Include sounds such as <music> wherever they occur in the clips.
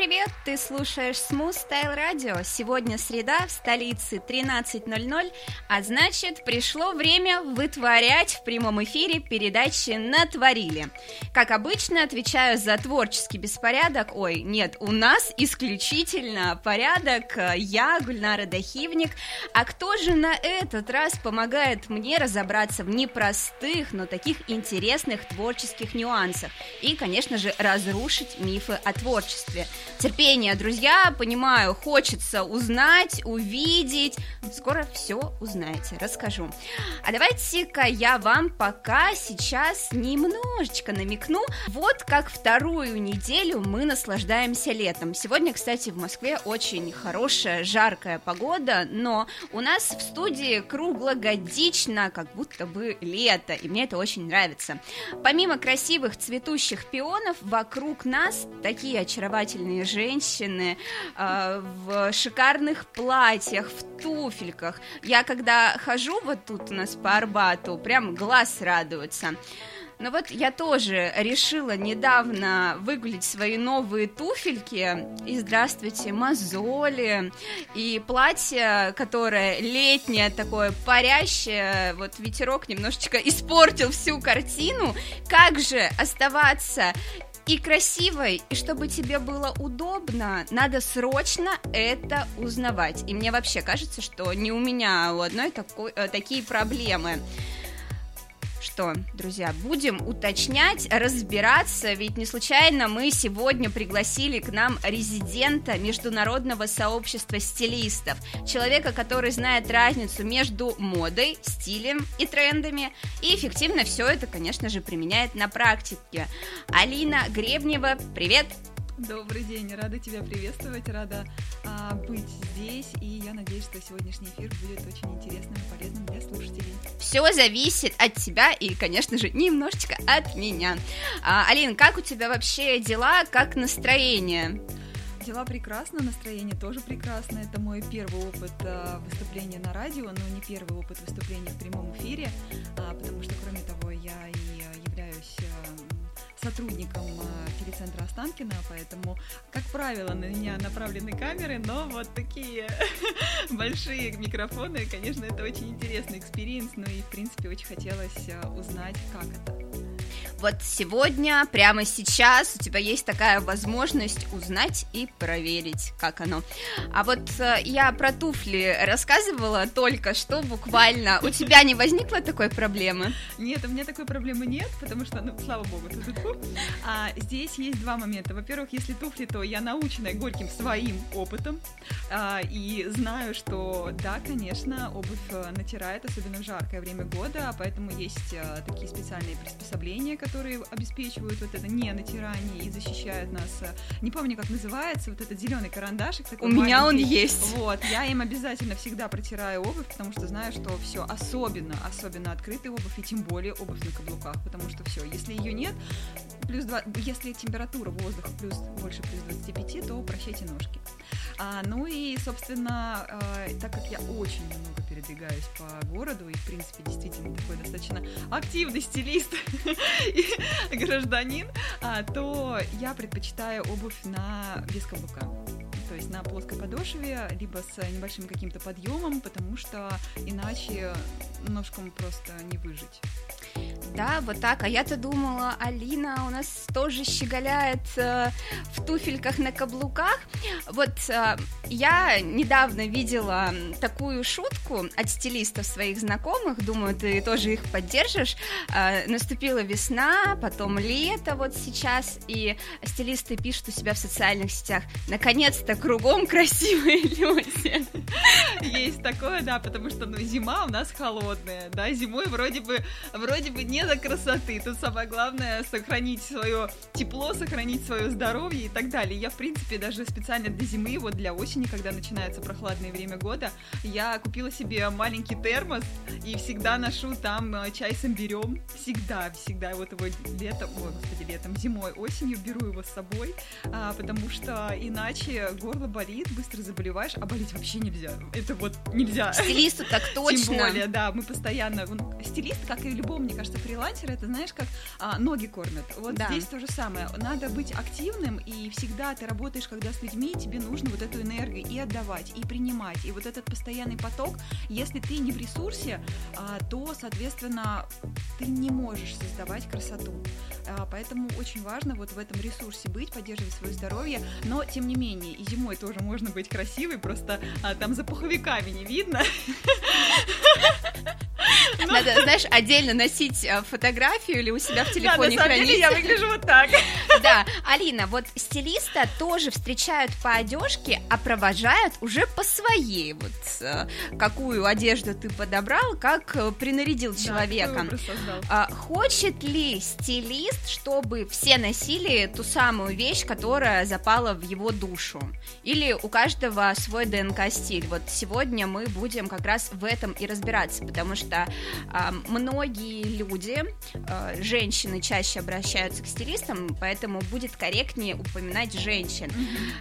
Привет! Ты слушаешь Smooth Style Radio. Сегодня среда, в столице 13.00, а значит, пришло время вытворять в прямом эфире передачи «Натворили». Как обычно, отвечаю за творческий беспорядок. Ой, нет, у нас исключительно порядок. Я, Гульнара Дахивник. А кто же на этот раз помогает мне разобраться в непростых, но таких интересных творческих нюансах? И, конечно же, разрушить мифы о творчестве. Терпение, друзья, понимаю, хочется узнать, увидеть. Скоро все узнаете, расскажу. А давайте-ка я вам пока сейчас немножечко намекну. Вот как вторую неделю мы наслаждаемся летом. Сегодня, кстати, в Москве очень хорошая, жаркая погода, но у нас в студии круглогодично, как будто бы лето, и мне это очень нравится. Помимо красивых цветущих пионов, вокруг нас такие очаровательные очаровательные женщины э, в шикарных платьях, в туфельках. Я когда хожу вот тут у нас по Арбату, прям глаз радуется. Но вот я тоже решила недавно выгулить свои новые туфельки. И здравствуйте, мозоли. И платье, которое летнее, такое парящее. Вот ветерок немножечко испортил всю картину. Как же оставаться и красивой, и чтобы тебе было удобно, надо срочно это узнавать. И мне вообще кажется, что не у меня у одной такой, э, такие проблемы что, друзья, будем уточнять, разбираться, ведь не случайно мы сегодня пригласили к нам резидента международного сообщества стилистов, человека, который знает разницу между модой, стилем и трендами, и эффективно все это, конечно же, применяет на практике. Алина Гребнева, привет! Добрый день, рада тебя приветствовать, рада а, быть здесь, и я надеюсь, что сегодняшний эфир будет очень интересным и полезным для слушателей. Все зависит от тебя и, конечно же, немножечко от меня. А, Алина, как у тебя вообще дела, как настроение? Дела прекрасно, настроение тоже прекрасно. Это мой первый опыт а, выступления на радио, но не первый опыт выступления в прямом эфире, а, потому что, кроме того, я и сотрудником э, телецентра Останкина, поэтому, как правило, на меня направлены камеры, но вот такие <laughs> большие микрофоны, конечно, это очень интересный experience, ну и, в принципе, очень хотелось э, узнать, как это вот сегодня, прямо сейчас у тебя есть такая возможность узнать и проверить, как оно. А вот э, я про туфли рассказывала только что буквально. У тебя не возникло такой проблемы? Нет, у меня такой проблемы нет, потому что, ну, слава богу, а, здесь есть два момента. Во-первых, если туфли, то я наученная горьким своим опытом а, и знаю, что да, конечно, обувь э, натирает, особенно в жаркое время года, поэтому есть а, такие специальные приспособления, которые которые обеспечивают вот это не натирание и защищают нас. Не помню, как называется, вот этот зеленый карандашик. Такой У маленький. меня он есть. Вот, я им обязательно всегда протираю обувь, потому что знаю, что все, особенно, особенно открытая обувь, и тем более обувь на каблуках, потому что все, если ее нет, плюс 2, если температура воздуха плюс больше плюс 25, то прощайте ножки. А, ну и, собственно, э, так как я очень много передвигаюсь по городу и, в принципе, действительно такой достаточно активный стилист и <laughs> <laughs> гражданин, а, то я предпочитаю обувь на без каблука то есть на плоской подошве, либо с небольшим каким-то подъемом, потому что иначе ножкам просто не выжить. Да, вот так. А я-то думала, Алина у нас тоже щеголяет э, в туфельках на каблуках. Вот э, я недавно видела такую шутку от стилистов своих знакомых. Думаю, ты тоже их поддержишь. Э, наступила весна, потом лето вот сейчас, и стилисты пишут у себя в социальных сетях. Наконец-то кругом красивые <laughs> люди. Есть такое, да, потому что ну, зима у нас холодная, да, зимой вроде бы, вроде бы не до красоты. Тут самое главное сохранить свое тепло, сохранить свое здоровье и так далее. Я, в принципе, даже специально для зимы, вот для осени осени, когда начинается прохладное время года, я купила себе маленький термос и всегда ношу там э, чай с имбирем. Всегда, всегда. Вот его летом, ой, господи, летом, зимой, осенью беру его с собой, а, потому что иначе горло болит, быстро заболеваешь, а болеть вообще нельзя. Это вот нельзя. Стилисту так точно. Тем более, да, мы постоянно... Стилист, как и любого, мне кажется, фрилансер, это, знаешь, как а, ноги кормят. Вот да. здесь то же самое. Надо быть активным, и всегда ты работаешь, когда с людьми, тебе нужно вот эту энергию и отдавать, и принимать. И вот этот постоянный поток, если ты не в ресурсе, а, то, соответственно, ты не можешь создавать красоту. А, поэтому очень важно вот в этом ресурсе быть, поддерживать свое здоровье, но, тем не менее, и зимой тоже можно быть красивой, просто а, там за пуховиками не видно. <laughs> Надо, знаешь, отдельно носить э, фотографию или у себя в телефоне да, на хранить. Деле я выгляжу вот так. <laughs> Да, Алина, вот стилиста тоже встречают по одежке, а провожают уже по своей. Вот э, какую одежду ты подобрал, как э, принарядил человека. Да, Хочет ли стилист, чтобы все носили ту самую вещь, которая запала в его душу? Или у каждого свой ДНК-стиль? Вот сегодня мы будем как раз в этом и разбираться, потому что а, многие люди, а, женщины чаще обращаются к стилистам, поэтому будет корректнее упоминать женщин.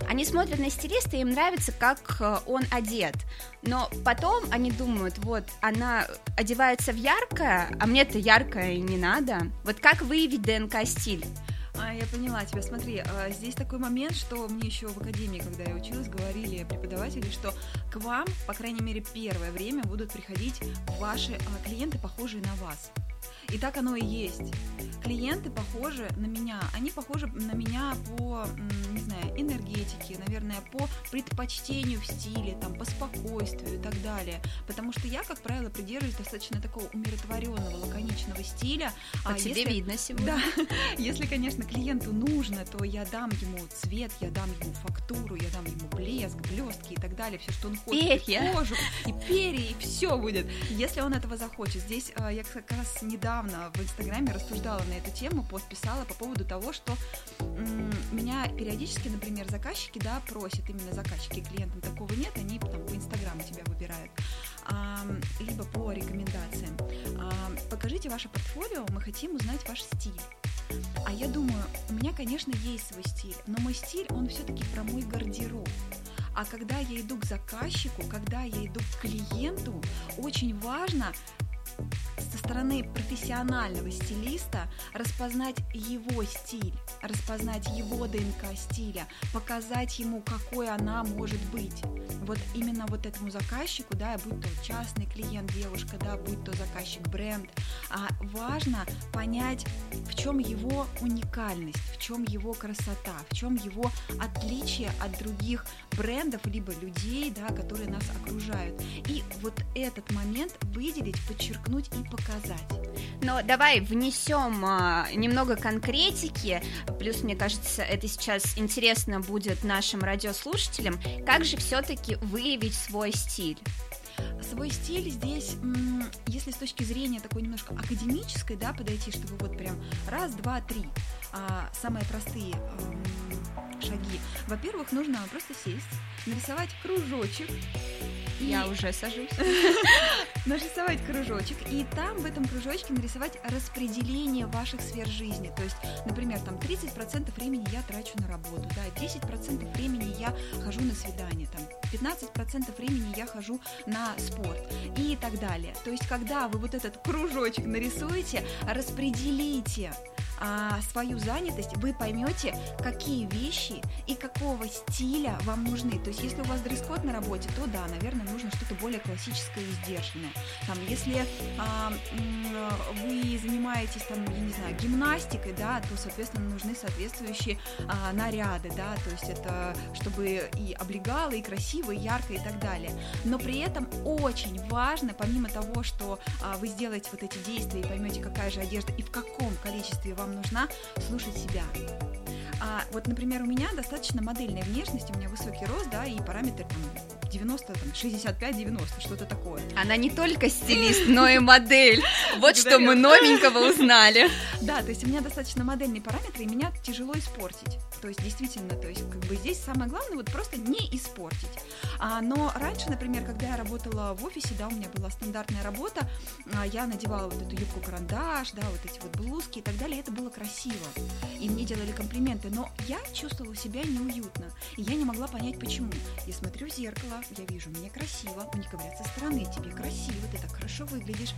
Они смотрят на стилиста, им нравится, как а, он одет, но потом они думают, вот, она одевается в яркое, а мне-то яркое не надо. Вот как выявить ДНК-стиль? А, я поняла тебя. Смотри, а, здесь такой момент, что мне еще в академии, когда я училась, говорили преподаватели, что к вам, по крайней мере, первое время будут приходить ваши а, клиенты, похожие на вас. И так оно и есть. Клиенты похожи на меня. Они похожи на меня по, не знаю, энергетике, наверное, по предпочтению в стиле, там, по спокойствию и так далее. Потому что я, как правило, придерживаюсь достаточно такого умиротворенного, лаконичного стиля. По а тебе если... видно сегодня. Да. <laughs> Если, конечно, клиенту нужно, то я дам ему цвет, я дам ему фактуру, я дам ему блеск, блестки и так далее, все, что он хочет. Перья. И кожу, и перья, и все будет. Если он этого захочет. Здесь а, я как раз недавно недавно в Инстаграме рассуждала на эту тему, пост писала по поводу того, что меня периодически, например, заказчики, да, просят, именно заказчики, клиентам такого нет, они там по Инстаграму тебя выбирают, а, либо по рекомендациям. А, покажите ваше портфолио, мы хотим узнать ваш стиль. А я думаю, у меня, конечно, есть свой стиль, но мой стиль, он все-таки про мой гардероб. А когда я иду к заказчику, когда я иду к клиенту, очень важно со стороны профессионального стилиста распознать его стиль, распознать его ДНК стиля, показать ему, какой она может быть. Вот именно вот этому заказчику, да, будь то частный клиент, девушка, да, будь то заказчик бренд, а важно понять, в чем его уникальность, в чем его красота, в чем его отличие от других брендов либо людей, да, которые нас окружают. И вот этот момент выделить, подчеркнуть и показать. Но давай внесем а, немного конкретики, плюс, мне кажется, это сейчас интересно будет нашим радиослушателям, как же все-таки выявить свой стиль? Свой стиль здесь, если с точки зрения такой немножко академической, да, подойти, чтобы вот прям раз, два, три, а, самые простые шаги. Во-первых, нужно просто сесть, нарисовать кружочек. Я уже сажусь. <laughs> Нарисовать кружочек, и там в этом кружочке нарисовать распределение ваших сфер жизни. То есть, например, там 30% времени я трачу на работу, да, 10% времени я хожу на свидание, там 15% времени я хожу на спорт и так далее. То есть, когда вы вот этот кружочек нарисуете, распределите а, свою занятость, вы поймете, какие вещи и какого стиля вам нужны. То есть, если у вас дресс-код на работе, то да, наверное, нужно что-то более классическое и сдержанное. Там, если а, вы занимаетесь, там, я не знаю, гимнастикой, да, то, соответственно, нужны соответствующие а, наряды, да, то есть это чтобы и облегало, и красиво, и ярко, и так далее. Но при этом очень важно, помимо того, что а, вы сделаете вот эти действия и поймете, какая же одежда и в каком количестве вам нужна, слушать себя. А вот, например, у меня достаточно модельная внешность, у меня высокий рост, да, и параметр там 90, там, 65-90, что-то такое. Она не только стилист, <laughs> но и модель. Вот что мы новенького узнали. <laughs> Да, то есть у меня достаточно модельные параметры, и меня тяжело испортить. То есть действительно, то есть как бы здесь самое главное вот просто не испортить. А, но раньше, например, когда я работала в офисе, да, у меня была стандартная работа, а, я надевала вот эту юбку-карандаш, да, вот эти вот блузки и так далее, это было красиво. И мне делали комплименты, но я чувствовала себя неуютно. И я не могла понять, почему. Я смотрю в зеркало, я вижу, мне красиво, мне говорят со стороны, тебе красиво, ты так хорошо выглядишь.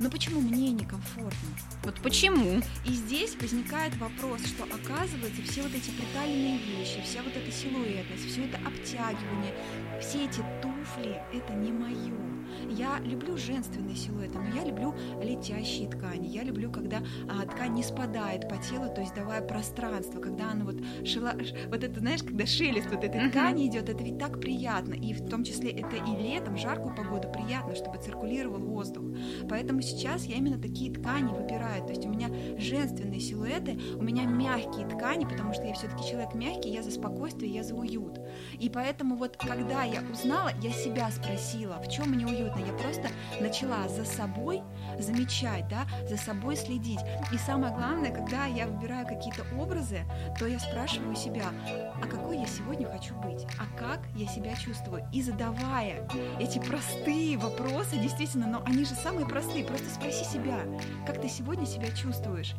Но почему мне некомфортно? Вот почему? И здесь возникает вопрос, что оказывается все вот эти приталенные вещи, вся вот эта силуэтность, все это обтягивание, все эти туфли, это не мое. Я люблю женственные силуэты, но я люблю летящие ткани. Я люблю, когда а, ткань не спадает по телу, то есть давая пространство, когда она вот шила, вот это, знаешь, когда шелест вот этой ткани идет, это ведь так приятно. И в том числе это и летом, жаркую погоду приятно, чтобы циркулировал воздух. Поэтому сейчас я именно такие ткани выбираю. То есть у меня женственные силуэты, у меня мягкие ткани, потому что я все-таки человек мягкий, я за спокойствие, я за уют. И поэтому вот когда я узнала, я себя спросила, в чем мне уютно. Я просто начала за собой замечать, да, за собой следить. И самое главное, когда я выбираю какие-то образы, то я спрашиваю себя, а какой я сегодня хочу быть, а как я себя чувствую. И задавая эти простые вопросы, действительно, но они же самые простые, просто спроси себя, как ты сегодня себя чувствуешь.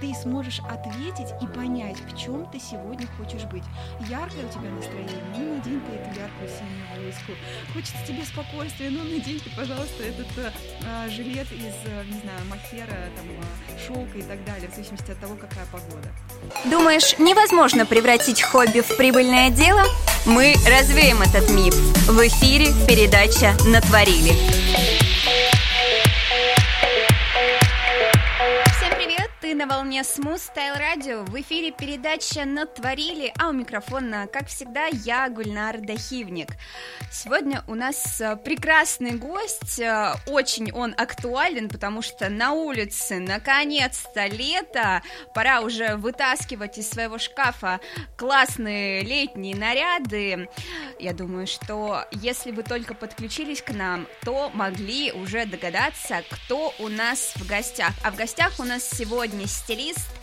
Ты сможешь ответить и понять, в чем ты сегодня хочешь быть. Яркое у тебя настроение, ну надень ты эту яркую синюю блузку. Хочется тебе спокойствия, ну надень ты, пожалуйста, этот э, жилет из, э, не знаю, махера, там, э, шелка и так далее, в зависимости от того, какая погода. Думаешь, невозможно превратить хобби в прибыльное дело? Мы развеем этот миф. В эфире передача «Натворили». Ты на волне Smooth Style Radio. В эфире передача «Натворили», а у микрофона, как всегда, я, Гульнар Дахивник. Сегодня у нас э, прекрасный гость, э, очень он актуален, потому что на улице наконец-то лето, пора уже вытаскивать из своего шкафа классные летние наряды. Я думаю, что если вы только подключились к нам, то могли уже догадаться, кто у нас в гостях. А в гостях у нас сегодня сегодня стилист,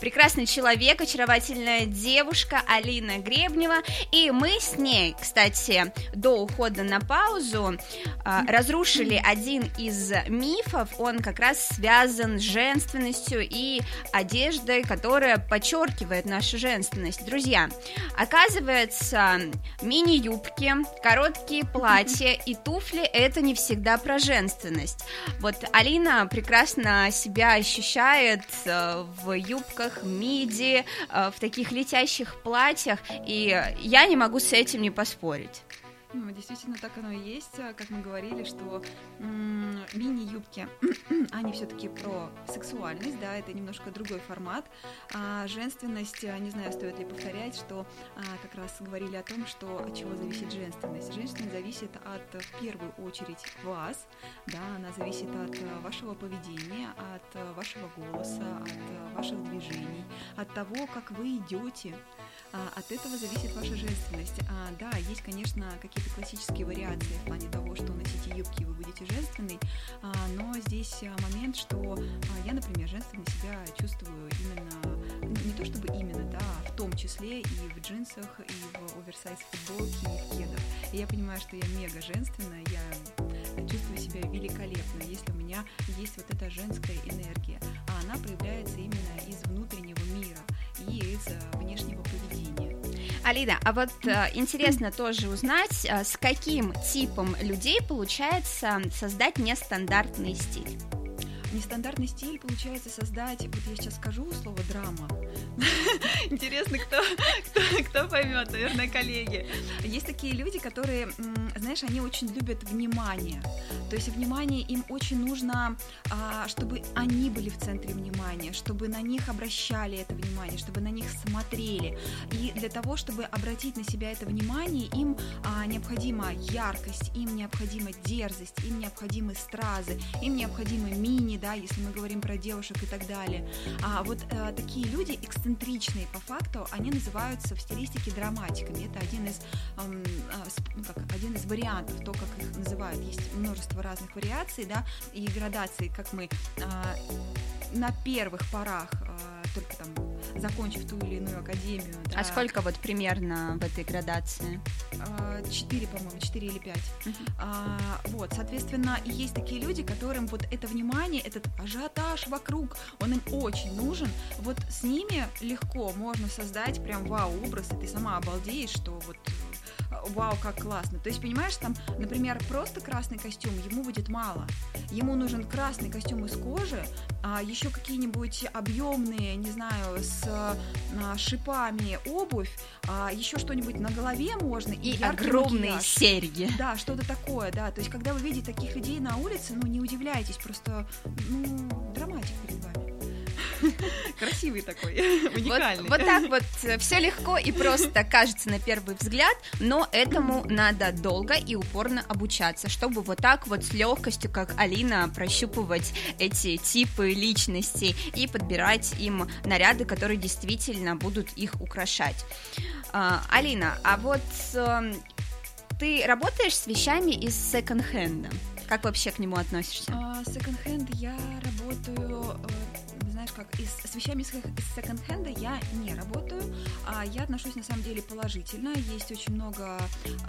прекрасный человек, очаровательная девушка Алина Гребнева. И мы с ней, кстати, до ухода на паузу а, разрушили один из мифов. Он как раз связан с женственностью и одеждой, которая подчеркивает нашу женственность. Друзья, оказывается, мини-юбки, короткие платья и туфли это не всегда про женственность. Вот Алина прекрасно себя ощущает Э, в юбках, миди, э, в таких летящих платьях, и я не могу с этим не поспорить. Ну, действительно, так оно и есть. Как мы говорили, что мини-юбки, <clears throat> они все-таки про сексуальность, да, это немножко другой формат. А женственность, не знаю, стоит ли повторять, что а, как раз говорили о том, что от чего зависит женственность. Женственность зависит от, в первую очередь, вас, да, она зависит от э, вашего поведения, от э, вашего голоса, от э, ваших движений, от того, как вы идете, от этого зависит ваша женственность. А, да, есть, конечно, какие-то классические вариации в плане того, что носите юбки, вы будете женственной, а, но здесь момент, что я, например, женственно себя чувствую именно, не то чтобы именно, да, в том числе и в джинсах, и в оверсайз футболке, и в кедах. И я понимаю, что я мега женственная, я чувствую себя великолепно, если у меня есть вот эта женская энергия, а она проявляется именно из внутреннего мира и из внешнего поведения. Алина, а вот э, интересно тоже узнать, э, с каким типом людей получается создать нестандартный стиль? Нестандартный стиль получается создать, вот я сейчас скажу слово драма. <laughs> Интересно, кто, кто, кто поймет, наверное, коллеги. Есть такие люди, которые, знаешь, они очень любят внимание. То есть внимание им очень нужно, а, чтобы они были в центре внимания, чтобы на них обращали это внимание, чтобы на них смотрели. И для того, чтобы обратить на себя это внимание, им а, необходима яркость, им необходима дерзость, им необходимы стразы, им необходимы мини, да, если мы говорим про девушек и так далее. А вот а, такие люди эксцентричные по факту, они называются в стилистике драматиками. Это один из, эм, ну, как, один из вариантов, то, как их называют. Есть множество разных вариаций, да, и градаций, как мы э, на первых порах э, только там закончив ту или иную академию. А да. А сколько вот примерно в этой градации? Четыре, по-моему, четыре или пять. Uh-huh. А, вот, соответственно, и есть такие люди, которым вот это внимание, этот ажиотаж вокруг, он им очень нужен. Вот с ними легко можно создать прям вау-образ, и ты сама обалдеешь, что вот вау, как классно. То есть, понимаешь, там, например, просто красный костюм ему будет мало. Ему нужен красный костюм из кожи, а еще какие-нибудь объемные, не знаю, с а, шипами обувь, а, еще что-нибудь на голове можно. И, огромные макияж. серьги. Да, что-то такое, да. То есть, когда вы видите таких людей на улице, ну, не удивляйтесь, просто, ну, драматик перед вами. <laughs> Красивый такой, уникальный. Вот, вот так вот э, все легко и просто кажется на первый взгляд, но этому надо долго и упорно обучаться, чтобы вот так вот с легкостью, как Алина, прощупывать эти типы личностей и подбирать им наряды, которые действительно будут их украшать. А, Алина, а вот э, ты работаешь с вещами из секонд-хенда? Как вообще к нему относишься? А, секонд-хенд я работаю э, знаешь, как из, с вещами из, секонд-хенда я не работаю, а я отношусь на самом деле положительно. Есть очень много...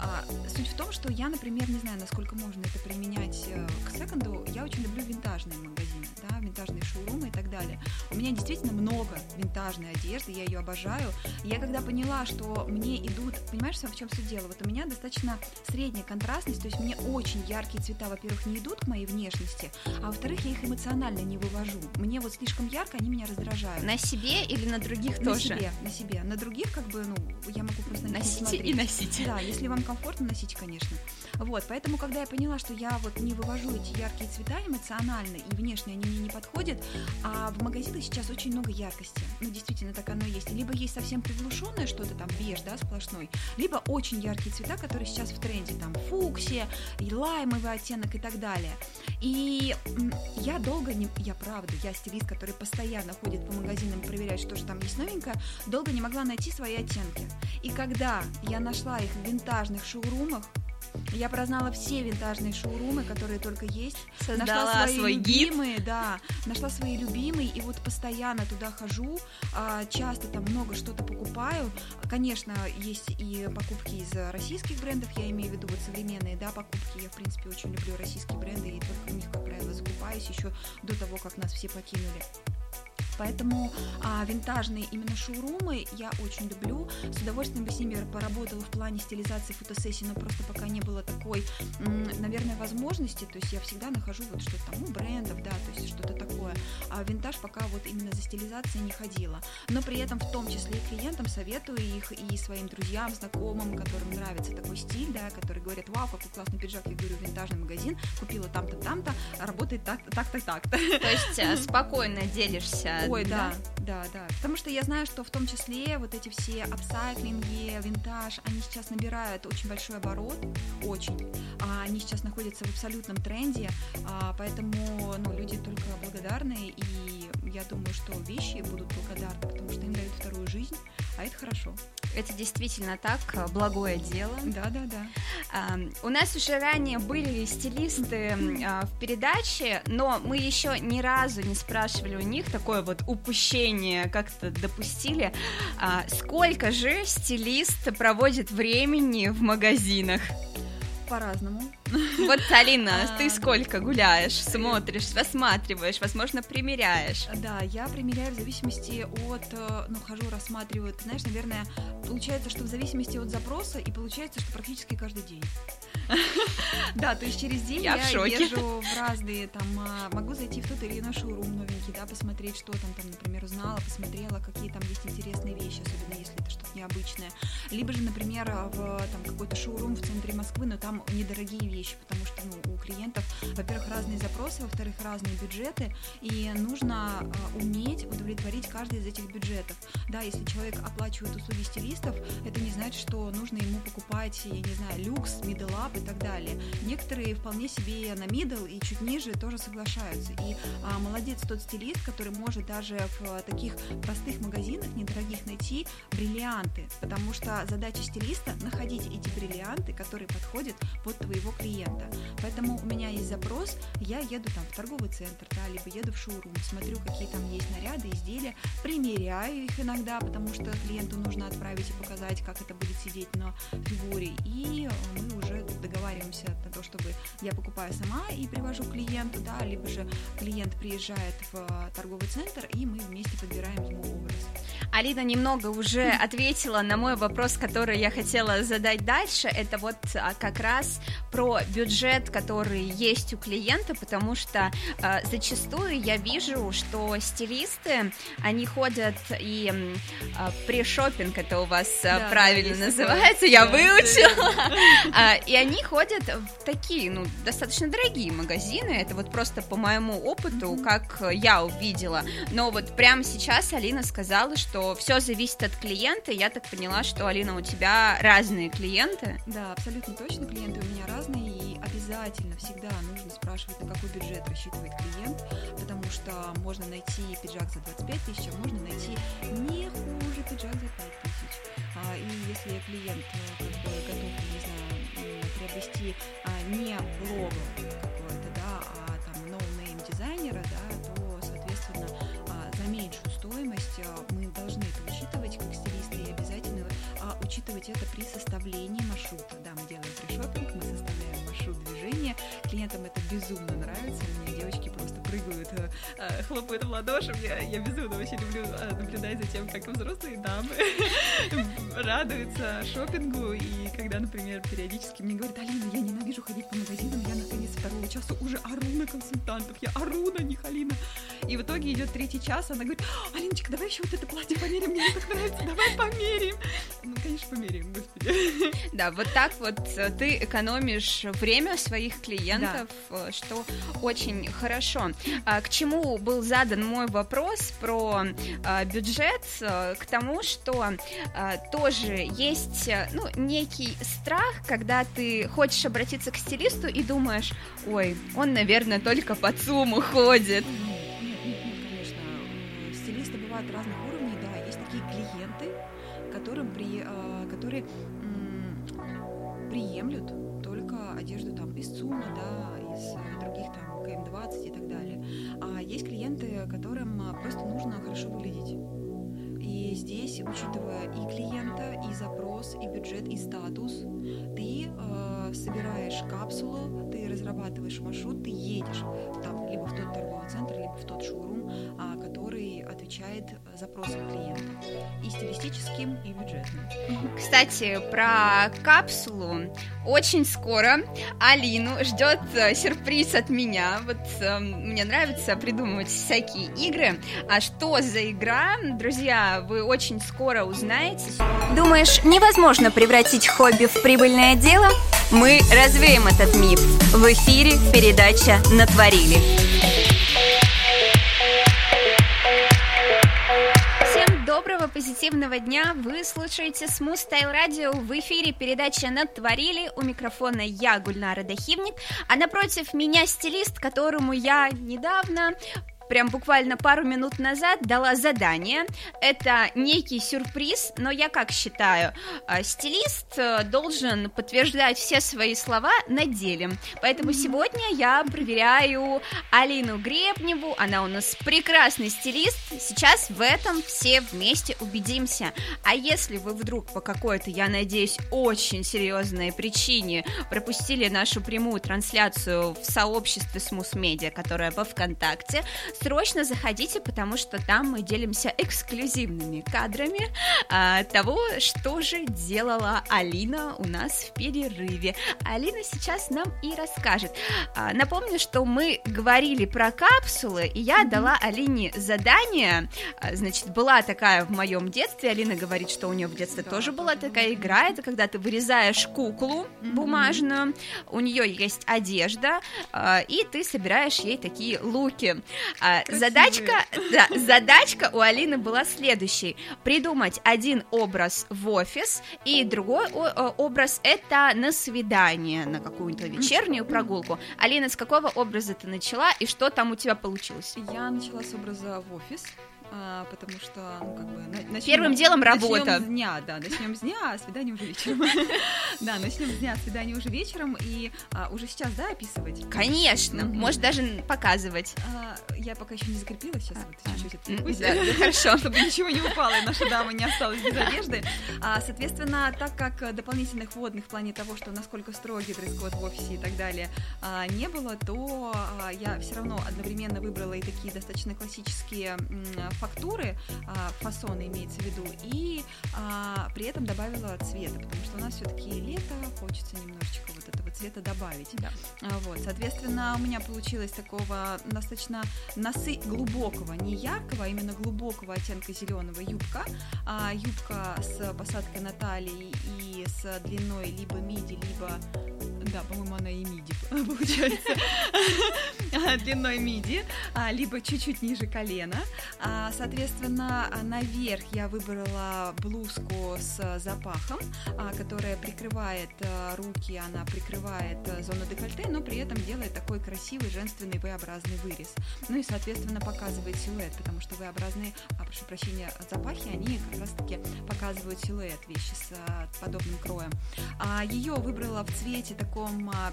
А, суть в том, что я, например, не знаю, насколько можно это применять э, к секонду, я очень люблю винтажные магазины, да, винтажные шоурумы и так далее. У меня действительно много винтажной одежды, я ее обожаю. Я когда поняла, что мне идут... Понимаешь, в чем суть дела? Вот у меня достаточно средняя контрастность, то есть мне очень яркие цвета, во-первых, не идут к моей внешности, а во-вторых, я их эмоционально не вывожу. Мне вот слишком ярко, они меня раздражают. На себе или на других на тоже? На себе, на себе. На других, как бы, ну, я могу просто на Носите смотреть. и носите. Да, если вам комфортно, носите, конечно. Вот, поэтому, когда я поняла, что я вот не вывожу эти яркие цвета эмоционально, и внешне они мне не подходят, а в магазинах сейчас очень много яркости. Ну, действительно, так оно и есть. Либо есть совсем приглушенное что-то там, беж, да, сплошной, либо очень яркие цвета, которые сейчас в тренде, там, фуксия, и лаймовый оттенок и так далее. И я долго не... Я правда, я стилист, который постоянно ходит по магазинам, проверяет, что же там есть новенькое, долго не могла найти свои оттенки. И когда я нашла их в винтажных шоурумах, я прознала все винтажные шоурумы, которые только есть. Создала нашла свои свой любимые, гид. да. Нашла свои любимые, и вот постоянно туда хожу. А, часто там много что-то покупаю. Конечно, есть и покупки из российских брендов, я имею в виду вот современные, да, покупки. Я, в принципе, очень люблю российские бренды, и только в них, как правило, закупаюсь еще до того, как нас все покинули. Поэтому а, винтажные именно шоурумы я очень люблю. С удовольствием бы с ними поработала в плане стилизации фотосессий, но просто пока не было такой, наверное, возможности. То есть я всегда нахожу вот что-то там у брендов, да, то есть что-то такое. А винтаж пока вот именно за стилизацией не ходила. Но при этом в том числе и клиентам советую их и своим друзьям, знакомым, которым нравится такой стиль, да, которые говорят, вау, какой классный пиджак, я говорю, винтажный магазин, купила там-то, там-то, работает так-то, так-то, так-то. То есть э, <laughs> спокойно делишься Ой, да, да, да. Потому что я знаю, что в том числе вот эти все апсайклинги, винтаж, они сейчас набирают очень большой оборот, очень. А они сейчас находятся в абсолютном тренде, а, поэтому ну, люди только благодарны, и я думаю, что вещи будут благодарны, потому что им дают вторую жизнь, а это хорошо. Это действительно так, благое дело. Да, да, да. А, у нас уже ранее были стилисты а, в передаче, но мы еще ни разу не спрашивали у них такое вот упущение, как-то допустили. А, сколько же стилист проводит времени в магазинах? По-разному. <laughs> Вот, Алина, а, ты сколько гуляешь, смотришь, рассматриваешь, возможно, примеряешь? Да, я примеряю в зависимости от, э, ну, хожу, рассматриваю. Ты знаешь, наверное, получается, что в зависимости от запроса, и получается, что практически каждый день. <laughs> Да, то есть через день я, я езжу в разные, там, а, могу зайти в тот или иной шоурум новенький, да, посмотреть, что там, там, например, узнала, посмотрела, какие там есть интересные вещи, особенно если это что-то необычное. Либо же, например, в там какой-то шоурум в центре Москвы, но там недорогие вещи, потому что ну, у клиентов, во-первых, разные запросы, во-вторых, разные бюджеты, и нужно э, уметь удовлетворить каждый из этих бюджетов. Да, если человек оплачивает услуги стилистов, это не значит, что нужно ему покупать, я не знаю, люкс, middle up и так далее. Некоторые вполне себе на middle и чуть ниже тоже соглашаются. И а, молодец тот стилист, который может даже в таких простых магазинах недорогих найти бриллианты, потому что задача стилиста находить эти бриллианты, которые подходят под твоего клиента. Поэтому у меня есть запрос, я еду там в торговый центр, да, либо еду в шоурум, смотрю, какие там есть наряды, изделия, примеряю их иногда, потому что клиенту нужно отправить и показать, как это будет сидеть на фигуре, и мы уже договариваемся на то, чтобы я покупаю сама и привожу клиенту, да, либо же клиент приезжает в торговый центр, и мы вместе подбираем ему образ. Алина немного уже <laughs> ответила на мой вопрос, который я хотела задать дальше. Это вот а, как раз про бюджет, который есть у клиента, потому что э, зачастую я вижу, что стилисты, они ходят и э, при-шоппинг, это у вас да, правильно да, называется, я да, выучила, да. <laughs> и они ходят в такие, ну, достаточно дорогие магазины, это вот просто по моему опыту, как я увидела, но вот прямо сейчас Алина сказала, что все зависит от клиента, я так поняла, что, Алина, у тебя разные клиенты. Да, абсолютно точно, клиенты у меня разные, и обязательно всегда нужно спрашивать, на какой бюджет рассчитывает клиент, потому что можно найти пиджак за 25 тысяч, а можно найти не хуже пиджак за 5 тысяч. А, и если клиент э, как бы, готов, не знаю, приобрести а, не блога это при составлении маршрута. Да, мы делаем пришопинг, мы составляем маршрут движения, клиентам это безумно нравится, у меня девочки просто прыгают, э, э, хлопают в ладоши, я, я безумно очень люблю э, наблюдать за тем, как взрослые дамы <laughs> радуются шопингу, и когда, например, периодически мне говорят, Алина, я ненавижу ходить по магазинам, я наконец второго часа уже ору на консультантов, я ору на них, Алина. И в итоге идет третий час, она говорит, Алиночка, давай еще вот это платье померим, мне так нравится, давай померим. Ну, конечно, померим, господи. Да, вот так вот ты экономишь время своих клиентов, да. что очень хорошо. А, к чему был задан мой вопрос про а, бюджет? К тому, что а, тоже есть ну, некий страх, когда ты хочешь обратиться к стилисту и думаешь, ой, он, наверное, только под сумму ходит. Конечно, стилисты бывают разных уровней, да, есть такие клиенты, которым при, которые приемлют только одежду там из ЦУМа, да, из других там КМ-20 и так далее. А есть клиенты, которым а, просто нужно хорошо выглядеть. И здесь, учитывая и клиента, и запрос, и бюджет, и статус, ты э, собираешь капсулу, ты разрабатываешь маршрут, ты едешь там либо в тот торговый центр, либо в тот шоурум, а, который отвечает запросам клиента и стилистическим, и бюджетным. Кстати, про капсулу очень скоро Алину ждет э, сюрприз от меня. Вот э, мне нравится придумывать всякие игры. А что за игра, друзья, вы очень скоро узнаете. Думаешь, невозможно превратить хобби в прибыльное дело? Мы развеем этот миф. В эфире передача «Натворили». Позитивного дня! Вы слушаете Smooth Style Radio в эфире передача «Натворили». У микрофона я, Гульнара Дахивник, а напротив меня стилист, которому я недавно прям буквально пару минут назад дала задание. Это некий сюрприз, но я как считаю, э, стилист э, должен подтверждать все свои слова на деле. Поэтому сегодня я проверяю Алину Гребневу, она у нас прекрасный стилист. Сейчас в этом все вместе убедимся. А если вы вдруг по какой-то, я надеюсь, очень серьезной причине пропустили нашу прямую трансляцию в сообществе Смус Медиа, которое во ВКонтакте, срочно заходите, потому что там мы делимся эксклюзивными кадрами а, того, что же делала Алина у нас в перерыве. Алина сейчас нам и расскажет. А, напомню, что мы говорили про капсулы, и я дала Алине задание. А, значит, была такая в моем детстве. Алина говорит, что у нее в детстве да, тоже была такая игра. Это когда ты вырезаешь куклу бумажную, у нее есть одежда, а, и ты собираешь ей такие луки. А, А, задачка, <laughs> да, задачка у Алины была следующей: придумать один образ в офис и другой образ это на свидание, на какую-то вечернюю прогулку. Алина, с какого образа ты начала и что там у тебя получилось? Я начала с образа в офис а, потому что, ну, как бы... Начнем, Первым делом работа. Начнем с дня, да, начнем с дня, а свидание уже вечером. <laughs> да, начнем с дня, свидание уже вечером, и а, уже сейчас, да, описывать? Конечно, можешь даже показывать. А, я пока еще не закрепила, сейчас а, вот чуть-чуть а, хорошо. чтобы ничего не упало, и наша дама не осталась без одежды. А, соответственно, так как дополнительных вводных в плане того, что насколько строгий дресс-код в офисе и так далее а, не было, то а, я все равно одновременно выбрала и такие достаточно классические фактуры, а, фасоны имеется в виду, и а, при этом добавила цвета, потому что у нас все-таки лето, хочется немножечко вот этого цвета добавить. Да. А, вот, соответственно, у меня получилось такого достаточно носы глубокого, не яркого, а именно глубокого оттенка зеленого юбка, юбка с посадкой на талии и с длиной либо миди, либо да, по-моему, она и миди <laughs> получается, <laughs> длиной миди, а, либо чуть-чуть ниже колена. А, соответственно, наверх я выбрала блузку с запахом, а, которая прикрывает руки, она прикрывает зону декольте, но при этом делает такой красивый женственный V-образный вырез. Ну и, соответственно, показывает силуэт, потому что V-образные, а, прошу прощения, запахи, они как раз-таки показывают силуэт вещи с подобным кроем. Ее выбрала в цвете таком а,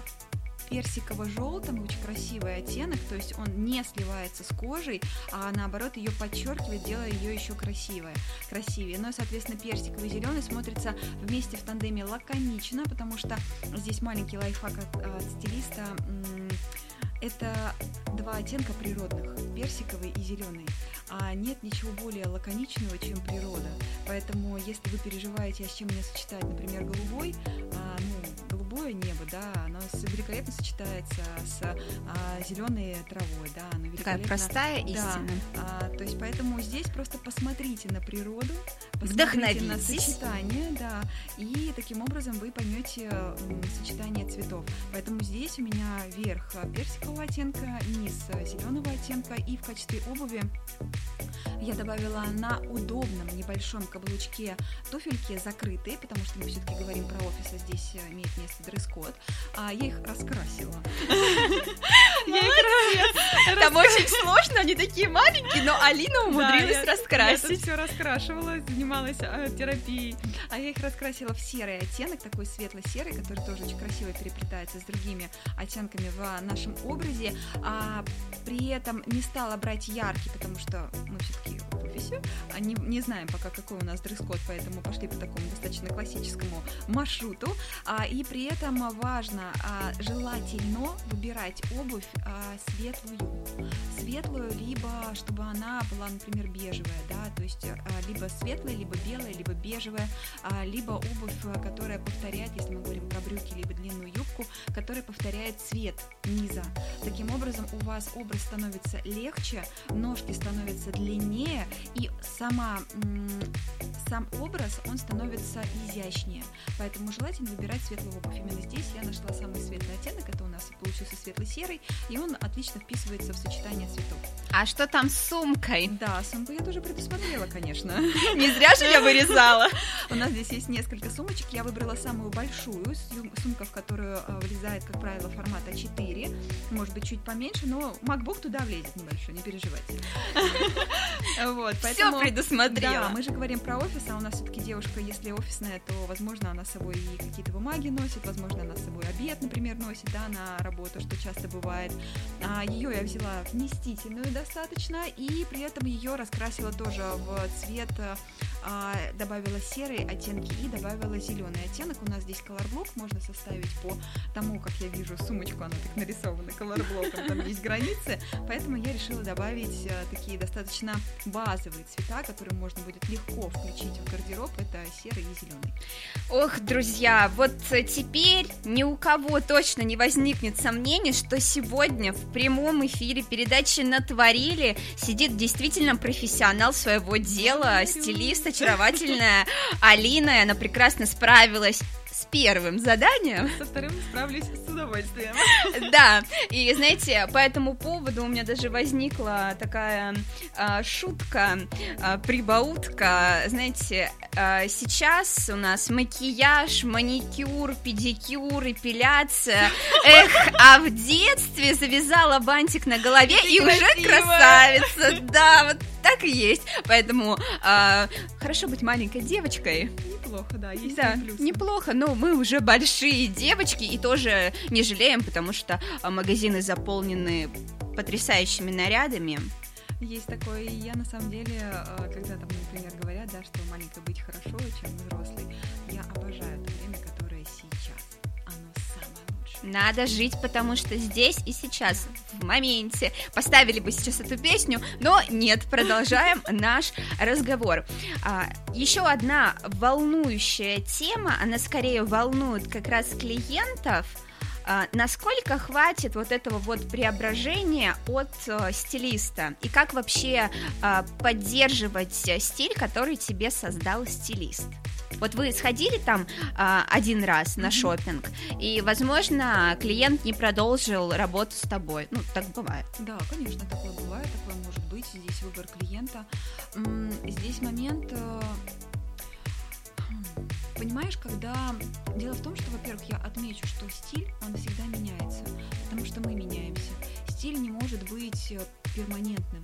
персиково-желтом, очень красивый оттенок, то есть он не сливается с кожей, а наоборот ее подчеркивает, делая ее еще красивой, красивее. Но, соответственно, персиковый зеленый смотрится вместе в тандеме лаконично, потому что здесь маленький лайфхак от, от стилиста. Это два оттенка природных, персиковый и зеленый. А нет ничего более лаконичного, чем природа. Поэтому, если вы переживаете, а с чем мне сочетать, например, голубой, а, ну, голубое небо, да, оно великолепно сочетается с а, зеленой травой, да, оно Такая простая да, истина. А, то есть поэтому здесь просто посмотрите на природу, посмотрите на сочетание, да, и таким образом вы поймете сочетание цветов. Поэтому здесь у меня верх персикового оттенка, низ зеленого оттенка, и в качестве обуви я добавила на удобном небольшом каблучке туфельки закрытые, потому что мы все-таки говорим про офис, а здесь имеет место дресс-код. А я их <laughs> раскрасила. Там очень сложно, они такие маленькие, но Алина умудрилась раскрасить. Я все раскрашивала, занималась э, терапией. А я их раскрасила в серый оттенок, такой светло-серый, который тоже очень красиво переплетается с другими оттенками в нашем образе. А при этом не стала брать яркий, потому что мы все-таки офисе, а не, не знаем пока, какой у нас дресс-код, поэтому пошли по такому достаточно классическому маршруту. А, и при этом важно, а, желательно выбирать обувь а, светлую. Светлую, либо чтобы она была, например, бежевая, да, то есть а, либо светлая, либо белая, либо бежевая, а, либо обувь, которая повторяет, если мы говорим про брюки, либо длинную юбку, которая повторяет цвет низа. Таким образом, у вас образ становится легче, ножки становятся длиннее, и сама, сам образ, он становится изящнее. Поэтому желательно выбирать светлую обувь. Именно здесь я нашла самый светлый оттенок, это у нас получился светлый-серый, и он отлично вписывается в сочетание цветов. А что там с сумкой? Да, сумку я тоже предусмотрела, конечно. <laughs> Не зря же я вырезала. У нас здесь есть несколько сумочек, я выбрала самую большую, сумка, в которую э, влезает, как правило, формат А4, может быть, чуть поменьше, но MacBook туда влезет небольшой, не переживайте. <laughs> Вот, поэтому... Все предусмотрела. Да, мы же говорим про офис, а у нас все-таки девушка, если офисная, то, возможно, она с собой и какие-то бумаги носит, возможно, она с собой обед, например, носит, да, на работу, что часто бывает. А ее я взяла вместительную достаточно, и при этом ее раскрасила тоже в цвет а, добавила серые оттенки и добавила зеленый оттенок. У нас здесь колорблок можно составить по тому, как я вижу сумочку, она так нарисована колорблоком, там есть границы, поэтому я решила добавить а, такие достаточно базовые цвета, которые можно будет легко включить в гардероб, это серый и зеленый. Ох, друзья, вот теперь ни у кого точно не возникнет сомнений, что сегодня в прямом эфире передачи «Натворили» сидит действительно профессионал своего дела, стилист, очаровательная Алина, она прекрасно справилась с первым заданием. Со вторым справлюсь с удовольствием. <laughs> Да, и знаете, по этому поводу у меня даже возникла такая а, шутка, а, прибаутка. Знаете, а, сейчас у нас макияж, маникюр, педикюр, эпиляция. <laughs> Эх, а в детстве завязала бантик на голове и, и уже красавица. Да, вот так и есть. Поэтому хорошо быть маленькой девочкой. Неплохо, да, есть да, неплохо, но мы уже большие девочки и тоже не жалеем, потому что а, магазины заполнены потрясающими нарядами. Есть такое, и я на самом деле, а, когда там, например, говорят, да, что маленькой быть хорошо, чем взрослый, Надо жить, потому что здесь и сейчас, в моменте. Поставили бы сейчас эту песню, но нет, продолжаем <laughs> наш разговор. А, еще одна волнующая тема, она скорее волнует как раз клиентов – а, насколько хватит вот этого вот преображения от э, стилиста? И как вообще э, поддерживать стиль, который тебе создал стилист? Вот вы сходили там а, один раз на шопинг, и, возможно, клиент не продолжил работу с тобой. Ну, так бывает. Да, конечно, такое бывает, такое может быть. Здесь выбор клиента. Здесь момент э, Понимаешь, когда... Дело в том, что, во-первых, я отмечу, что стиль, он всегда меняется, потому что мы меняемся. Стиль не может быть э, перманентным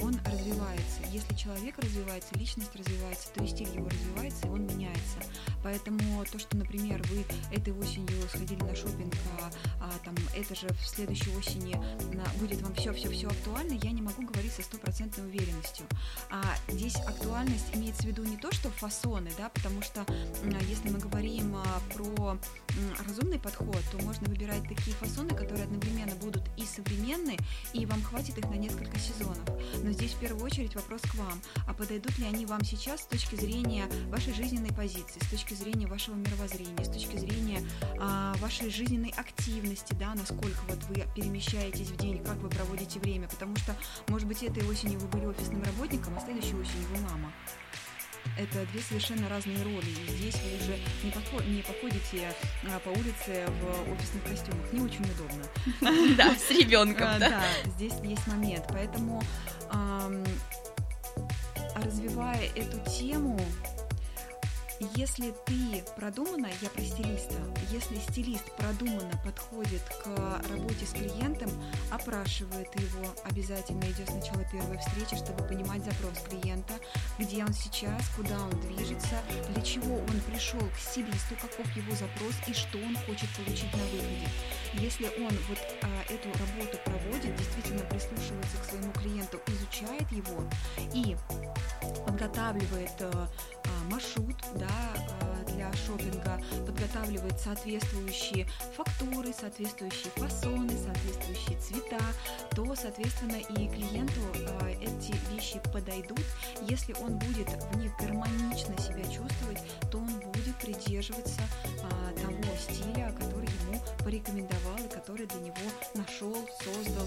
он развивается. Если человек развивается, личность развивается, то и стиль его развивается, и он меняется. Поэтому то, что, например, вы этой осенью сходили на шопинг, а, а там это же в следующей осени на, будет вам все-все-все актуально, я не могу говорить со стопроцентной уверенностью. А здесь актуальность имеется в виду не то, что фасоны, да, потому что если мы говорим а, про разумный подход, то можно выбирать такие фасоны, которые одновременно будут и современные, и вам хватит их на несколько сезонов. Но здесь в первую очередь вопрос к вам. А подойдут ли они вам сейчас с точки зрения вашей жизненной позиции, с точки зрения вашего мировоззрения, с точки зрения а, вашей жизненной активности, да, насколько вот вы перемещаетесь в день, как вы проводите время, потому что, может быть, этой осенью вы были офисным работником, а следующей осенью вы мама это две совершенно разные роли. И здесь вы уже не, подход, не походите а, по улице в офисных костюмах. Не очень удобно. <laughs> Да, с ребенком. А, да, здесь есть момент. Поэтому развивая эту тему, если ты продуманно, я про стилиста, если стилист продуманно подходит к работе с клиентом, опрашивает его, обязательно идет сначала первая встреча, чтобы понимать запрос клиента, где он сейчас, куда он движется, для чего он пришел к стилисту, каков его запрос и что он хочет получить на выходе. Если он вот а, эту работу проводит, действительно прислушивается к своему клиенту, изучает его и подготавливает а, маршрут да, а, для шопинга, подготавливает соответствующие фактуры, соответствующие фасоны, соответствующие цвета, то, соответственно, и клиенту а, эти вещи подойдут. Если он будет в них гармонично себя чувствовать, то он будет придерживаться а, того стиля, который ему порекомендовал и который для него нашел, создал,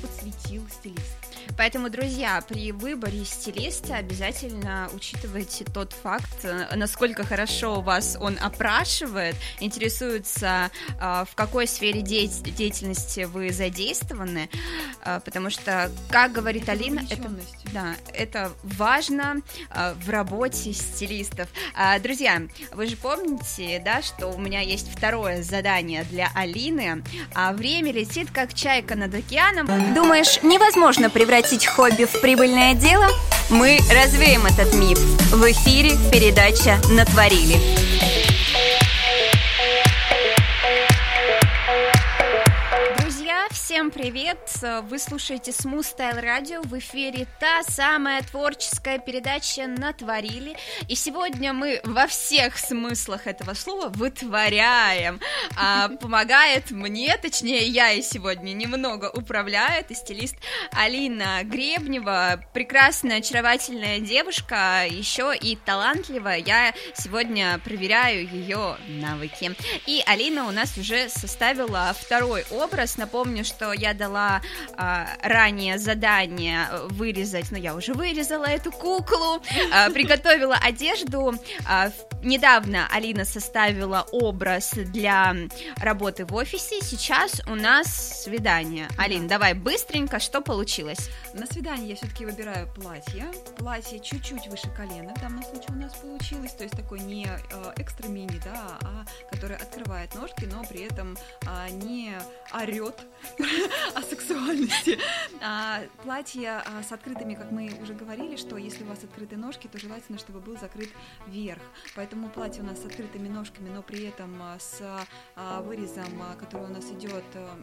подсветил стилист. Поэтому, друзья, при выборе стилиста обязательно учитывайте тот факт, э, насколько хорошо вас он опрашивает, интересуется, э, в какой сфере деятельности вы задействованы, э, потому что, как говорит это Алина, это, да, это важно в работе стилистов. А, друзья, вы же помните, да, что у меня есть второе задание для Алины, а время летит как чайка над океаном. Думаешь, невозможно превратить хобби в прибыльное дело? Мы развеем этот миф. В эфире передача «Натворили». Всем привет! Вы слушаете Smooth Style Radio. В эфире та самая творческая передача «Натворили». И сегодня мы во всех смыслах этого слова вытворяем. А помогает мне, точнее, я и сегодня немного управляю. Это стилист Алина Гребнева. Прекрасная, очаровательная девушка, еще и талантливая. Я сегодня проверяю ее навыки. И Алина у нас уже составила второй образ. Напомню, что что я дала а, ранее задание вырезать, но я уже вырезала эту куклу, а, <laughs> приготовила одежду. А, недавно Алина составила образ для работы в офисе, сейчас у нас свидание. Алин, давай быстренько, что получилось? На свидание я все-таки выбираю платье. Платье чуть-чуть выше колена, в данном случае у нас получилось, то есть такой не э, экстра мини, да, а который открывает ножки, но при этом а, не орет <laughs> о сексуальности. <laughs> А, платье а, с открытыми, как мы уже говорили, что если у вас открыты ножки, то желательно, чтобы был закрыт верх. Поэтому платье у нас с открытыми ножками, но при этом а, с а, вырезом, а, который у нас идет а,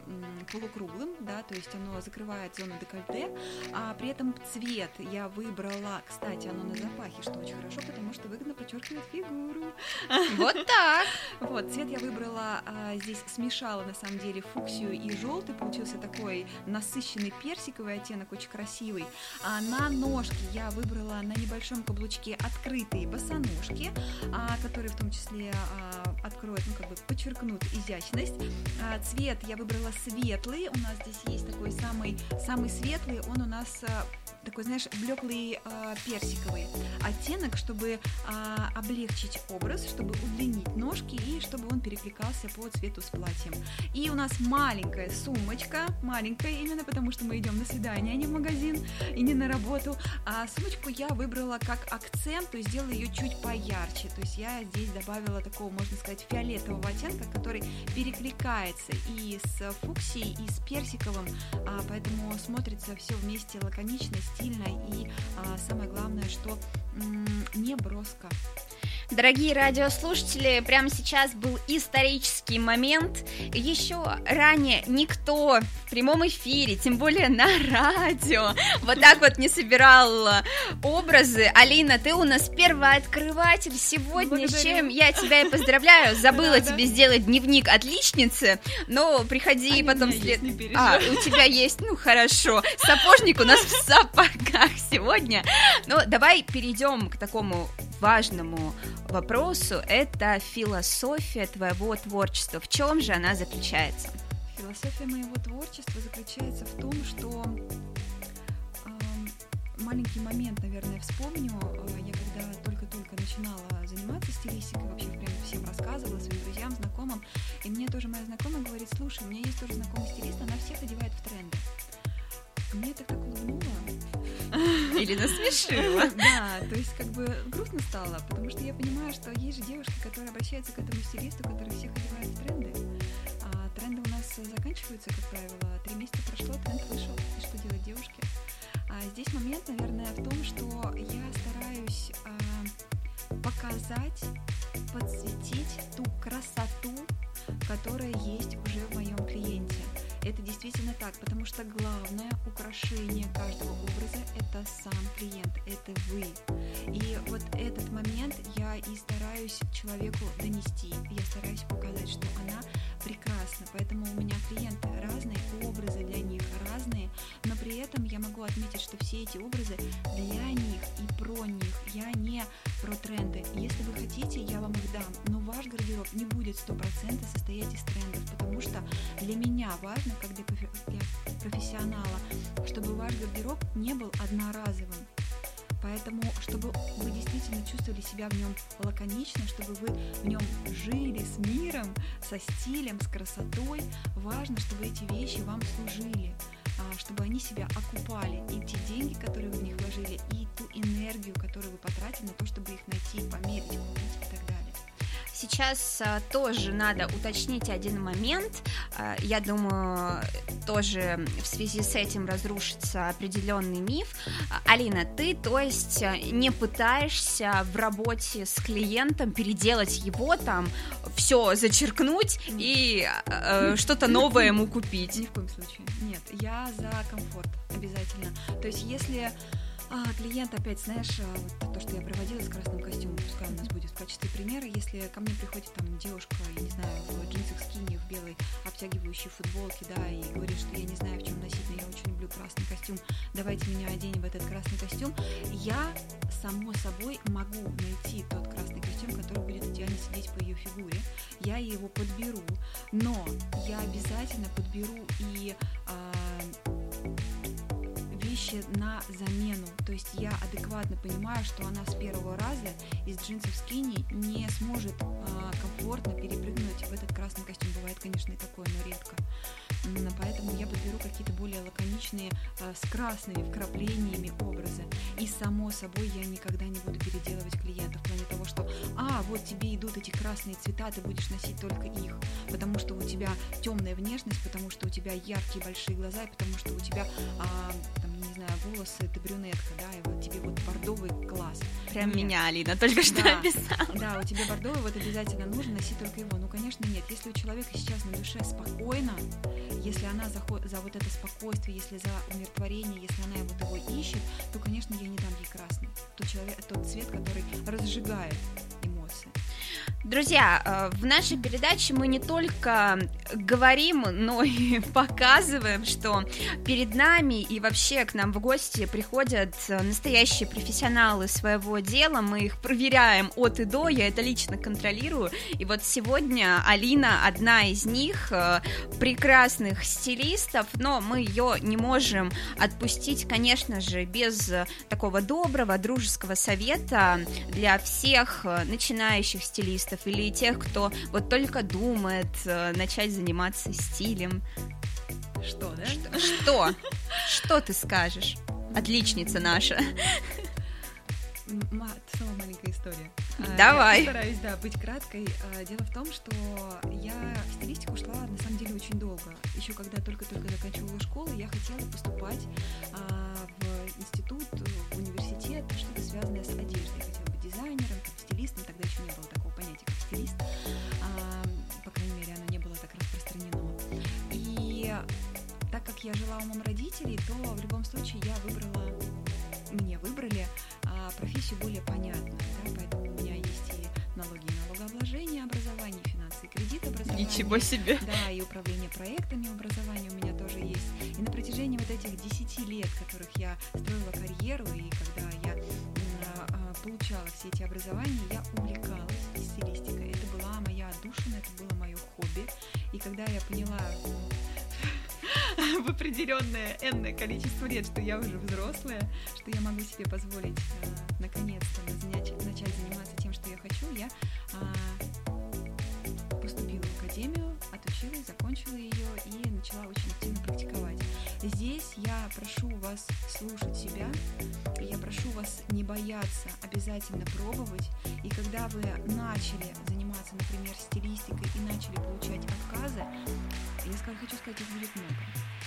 полукруглым, да, то есть оно закрывает зону декольте, а при этом цвет я выбрала, кстати, оно на запахе, что очень хорошо, потому что выгодно подчеркивает фигуру. <laughs> Вот так. Вот, цвет я выбрала, а, здесь смешала на самом деле фуксию и желтый, получился такой насыщенный персиковый оттенок, очень красивый. А на ножки я выбрала на небольшом каблучке открытые босоножки, а, которые в том числе а, откроют, ну как бы подчеркнут изящность. А, цвет я выбрала светлый, у нас здесь есть такой самый, самый светлый, он у нас а, такой, знаешь, блеклый э, персиковый оттенок, чтобы э, облегчить образ, чтобы удлинить ножки и чтобы он перекликался по цвету с платьем. И у нас маленькая сумочка, маленькая именно потому, что мы идем на свидание, а не в магазин и не на работу. А сумочку я выбрала как акцент, то есть сделала ее чуть поярче. То есть я здесь добавила такого, можно сказать, фиолетового оттенка, который перекликается и с фуксией, и с персиковым, а, поэтому смотрится все вместе лаконично, стильно и а, самое главное, что не броско. Дорогие радиослушатели, прямо сейчас был исторический момент. Еще ранее никто в прямом эфире, тем более на радио, вот так вот не собирал образы. Алина, ты у нас первооткрыватель сегодня, Благодарю. с чем я тебя и поздравляю. Забыла тебе сделать дневник отличницы, но приходи а потом след... А, у тебя есть, ну хорошо. Сапожник у нас в сапогах сегодня. Ну, давай перейдем к такому важному вопросу. Это философия твоего творчества. В чем же она заключается? Философия моего творчества заключается в том, что э, маленький момент, наверное, вспомню. Я когда только-только начинала заниматься стилистикой, вообще прям всем рассказывала, своим друзьям, знакомым, и мне тоже моя знакомая говорит, слушай, у меня есть тоже знакомый стилист, она всех одевает в тренды. Мне это так улыбнуло, или насмешила. <laughs> Да, то есть как бы грустно стало, потому что я понимаю, что есть же девушки, которые обращаются к этому стилисту, который всех одевает в тренды. Заканчиваются, как правило. Три месяца прошло, тренд вышел. И что делать девушки? А здесь момент, наверное, в том, что я стараюсь а, показать, подсветить ту красоту, которая есть уже в моем клиенте. Это действительно так, потому что главное украшение каждого образа – это сам клиент, это вы. И вот этот момент я и стараюсь человеку донести. Я стараюсь показать, что она прекрасна. Поэтому у меня клиенты разные, образы для них разные, но при этом я могу отметить, что все эти образы для них и про них. Я не про тренды. Если вы хотите, я вам их дам, но ваш гардероб не будет 100% состоять из трендов, потому что для меня важно, как для, профессионала, чтобы ваш гардероб не был одноразовым. Поэтому, чтобы вы действительно чувствовали себя в нем лаконично, чтобы вы в нем жили с миром, со стилем, с красотой, важно, чтобы эти вещи вам служили, а, чтобы они себя окупали. И те деньги, которые вы в них вложили, и ту энергию, которую вы потратили на то, чтобы их найти, померить, купить и так далее. Сейчас а, тоже надо уточнить один момент. А, я думаю, тоже в связи с этим разрушится определенный миф. Алина, ты, то есть, не пытаешься в работе с клиентом переделать его там, все зачеркнуть и э, что-то новое ему купить? Ни в коем случае. Нет, я за комфорт обязательно. То есть, если А, клиент опять, знаешь, а, вот то, что я проводила с красным костюмом, пускай у нас будет в качестве примера, если ко мне приходит там девушка, я не знаю, в джинсах скини, в белой обтягивающей футболке, да, и говорит, что я не знаю, в чем носить, но я очень люблю красный костюм, давайте меня оденем в этот красный костюм, я, само собой, могу найти тот красный костюм, который будет идеально сидеть по ее фигуре, я его подберу, но я обязательно подберу и а, вещи на замену. То есть я адекватно понимаю, что она с первого раза из джинсов скини не сможет э, комфортно перепрыгнуть в этот красный костюм. Бывает, конечно, и такое, но редко. Поэтому я подберу какие-то более лаконичные, э, с красными вкраплениями образы. И само собой я никогда не буду переделывать клиента в плане того, что а, вот тебе идут эти красные цвета, ты будешь носить только их, потому что у тебя темная внешность, потому что у тебя яркие большие глаза, и потому что у тебя а, там, не знаю, волосы, ты брюнетка, да, и вот тебе вот бордовый класс. Прям нет. меня, Алина, только что да, описала. Да, у тебя бордовый, вот обязательно нужно носить только его. Ну, конечно, нет. Если у человека сейчас на душе спокойно, если она за, за вот это спокойствие, если за умиротворение, если она вот его ищет, то, конечно, я не дам ей красный. Тот, человек, тот цвет, который разжигает эмоции. Друзья, э, в нашей передаче мы не только говорим, но <laughs> и показываем, что перед нами и вообще к нам в гости приходят настоящие профессионалы своего дела. Мы их проверяем от и до, я это лично контролирую. И вот сегодня Алина одна из них, э, прекрасных стилистов, но мы ее не можем отпустить, конечно же, без такого доброго, дружеского совета для всех начинающих стилистов стилистов или тех, кто вот только думает э, начать заниматься стилем. Что, да? Что? Что, что ты скажешь? Отличница наша. Снова маленькая история. А, Давай. Я стараюсь, да, быть краткой. А, дело в том, что я в стилистику шла, на самом деле, очень долго. Еще когда только-только заканчивала школу, я хотела поступать а, в институт, в университет, что-то связанное с как я жила у мам родителей, то в любом случае я выбрала, мне выбрали профессию более понятную, да, поэтому у меня есть и налоги и налогообложение, образование, финансы и кредит образование. Ничего себе! Да, и управление проектами образования у меня тоже есть. И на протяжении вот этих 10 лет, которых я строила карьеру, и когда я а, получала все эти образования, я увлекалась стилистикой. Это была моя отдушина, это было мое хобби. И когда я поняла <laughs> в определенное энное количество лет, что я уже взрослая, что я могу себе позволить э, наконец-то начать, заниматься тем, что я хочу, я э, поступила в академию, отучилась, закончила ее и начала очень активно практиковать. Здесь я прошу вас слушать себя, я прошу вас не бояться, обязательно пробовать. И когда вы начали заниматься, например, стилистикой и начали получать отказы, я хочу сказать, их будет много.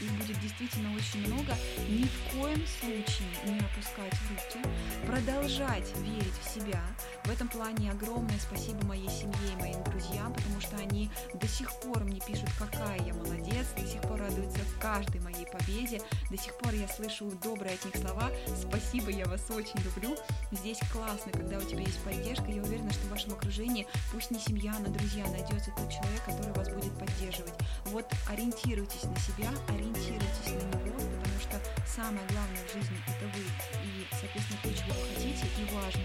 Их будет действительно очень много. Ни в коем случае не опускать руки, продолжать верить в себя. В этом плане огромное спасибо моей семье и моим друзьям, потому что они до сих пор мне пишут, какая я молодец, до сих пор радуются каждой моей победе, до сих пор я слышу добрые от них слова. Спасибо, я вас очень люблю. Здесь классно, когда у тебя есть поддержка. Я уверена, что в вашем окружении, пусть не семья, но друзья, найдется тот человек, который вас будет поддерживать. Вот ориентируйтесь на себя, ориентируйтесь на него, потому что самое главное в жизни это вы. И, соответственно, то, чего вы хотите, и важно.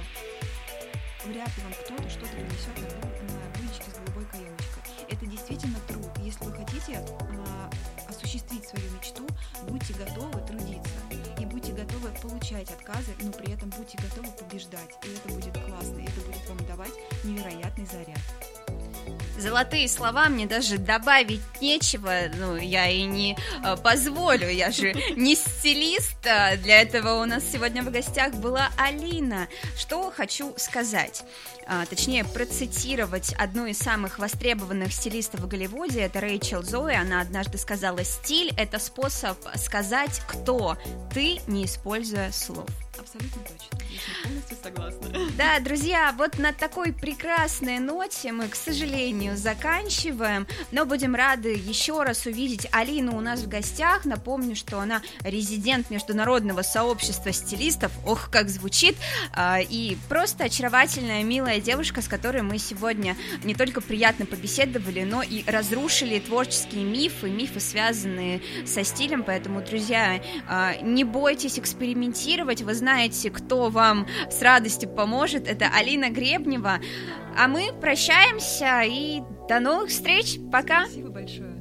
Вряд ли вам кто-то что-то принесет на, на блюдечке с голубой каемочкой. Это действительно труд. Если вы хотите а, осуществить свою мечту, будьте готовы трудиться. И будьте готовы получать отказы, но при этом будьте готовы побеждать. И это будет классно, и это будет вам давать невероятный заряд золотые слова, мне даже добавить нечего, ну, я и не э, позволю, я же не стилист, а для этого у нас сегодня в гостях была Алина. Что хочу сказать, а, точнее, процитировать одну из самых востребованных стилистов в Голливуде, это Рэйчел Зои, она однажды сказала, стиль – это способ сказать, кто ты, не используя слов. Абсолютно точно. Я полностью согласна. <laughs> Да, друзья, вот на такой прекрасной ноте мы, к сожалению, заканчиваем, но будем рады еще раз увидеть Алину у нас в гостях. Напомню, что она резидент международного сообщества стилистов. Ох, как звучит! А, и просто очаровательная, милая девушка, с которой мы сегодня не только приятно побеседовали, но и разрушили творческие мифы, мифы, связанные со стилем. Поэтому, друзья, а, не бойтесь экспериментировать. Вы знаете, кто вам с радостью поможет. Это Алина Гребнева. А мы прощаемся и до новых встреч. Пока. Спасибо большое.